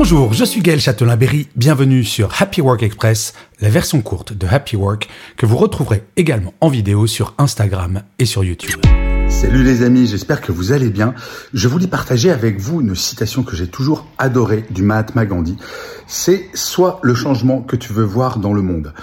Bonjour, je suis Gaël Châtelain-Berry, bienvenue sur Happy Work Express, la version courte de Happy Work que vous retrouverez également en vidéo sur Instagram et sur YouTube. Salut les amis, j'espère que vous allez bien. Je voulais partager avec vous une citation que j'ai toujours adorée du Mahatma Gandhi. C'est soit le changement que tu veux voir dans le monde.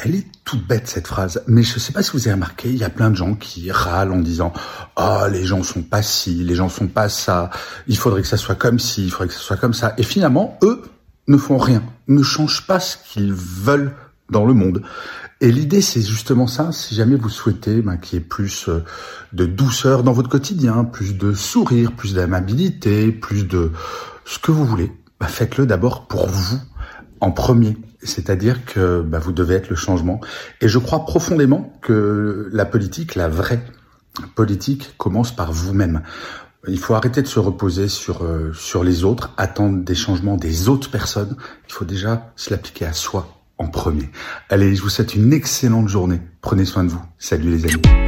Elle est toute bête cette phrase, mais je ne sais pas si vous avez remarqué, il y a plein de gens qui râlent en disant "Ah, oh, les gens sont pas ci, les gens sont pas ça, il faudrait que ça soit comme ci, il faudrait que ça soit comme ça." Et finalement, eux ne font rien, ne changent pas ce qu'ils veulent dans le monde. Et l'idée, c'est justement ça. Si jamais vous souhaitez ben, qu'il y ait plus euh, de douceur dans votre quotidien, plus de sourire, plus d'amabilité, plus de ce que vous voulez, ben, faites-le d'abord pour vous en premier. C'est-à-dire que bah, vous devez être le changement. Et je crois profondément que la politique, la vraie politique, commence par vous-même. Il faut arrêter de se reposer sur euh, sur les autres, attendre des changements des autres personnes. Il faut déjà se l'appliquer à soi en premier. Allez, je vous souhaite une excellente journée. Prenez soin de vous. Salut les amis.